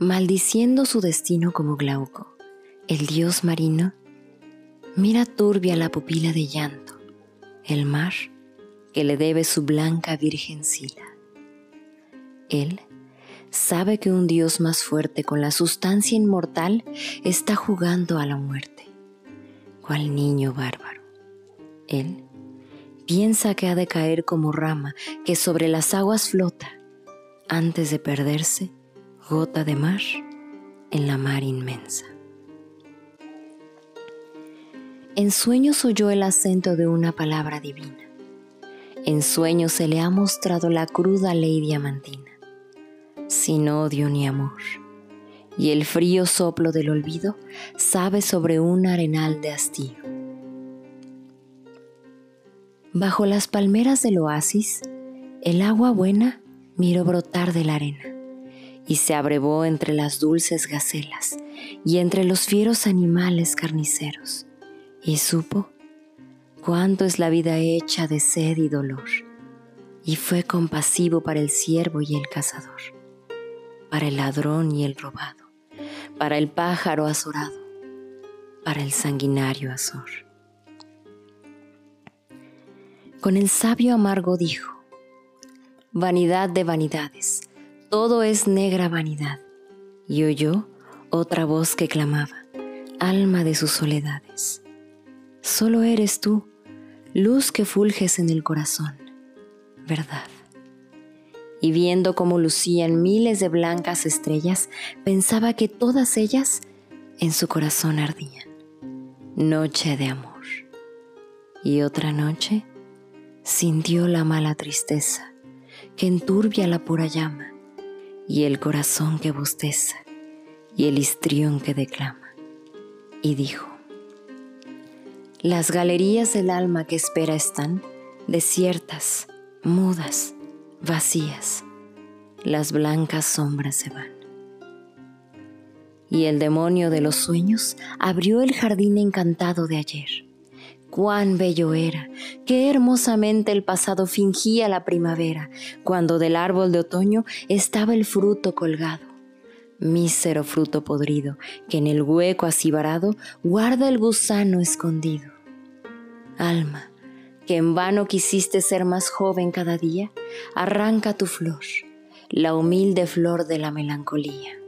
maldiciendo su destino como Glauco, el dios marino, mira turbia la pupila de llanto, el mar que le debe su blanca virgen sila. Él sabe que un dios más fuerte con la sustancia inmortal está jugando a la muerte, cual niño bárbaro. Él piensa que ha de caer como rama que sobre las aguas flota antes de perderse gota de mar en la mar inmensa. En sueños oyó el acento de una palabra divina. En sueños se le ha mostrado la cruda ley diamantina, sin odio ni amor. Y el frío soplo del olvido sabe sobre un arenal de hastío. Bajo las palmeras del oasis, el agua buena miró brotar de la arena y se abrevó entre las dulces gacelas y entre los fieros animales carniceros, y supo cuánto es la vida hecha de sed y dolor, y fue compasivo para el siervo y el cazador, para el ladrón y el robado, para el pájaro azorado, para el sanguinario azor. Con el sabio amargo dijo, Vanidad de vanidades, todo es negra vanidad. Y oyó otra voz que clamaba, alma de sus soledades. Solo eres tú, luz que fulges en el corazón, verdad. Y viendo cómo lucían miles de blancas estrellas, pensaba que todas ellas en su corazón ardían. Noche de amor. Y otra noche sintió la mala tristeza que enturbia la pura llama y el corazón que bosteza y el histrión que declama. Y dijo, las galerías del alma que espera están desiertas, mudas, vacías. Las blancas sombras se van. Y el demonio de los sueños abrió el jardín encantado de ayer. Cuán bello era, qué hermosamente el pasado fingía la primavera, cuando del árbol de otoño estaba el fruto colgado. Mísero fruto podrido, que en el hueco así varado guarda el gusano escondido. Alma, que en vano quisiste ser más joven cada día, arranca tu flor, la humilde flor de la melancolía.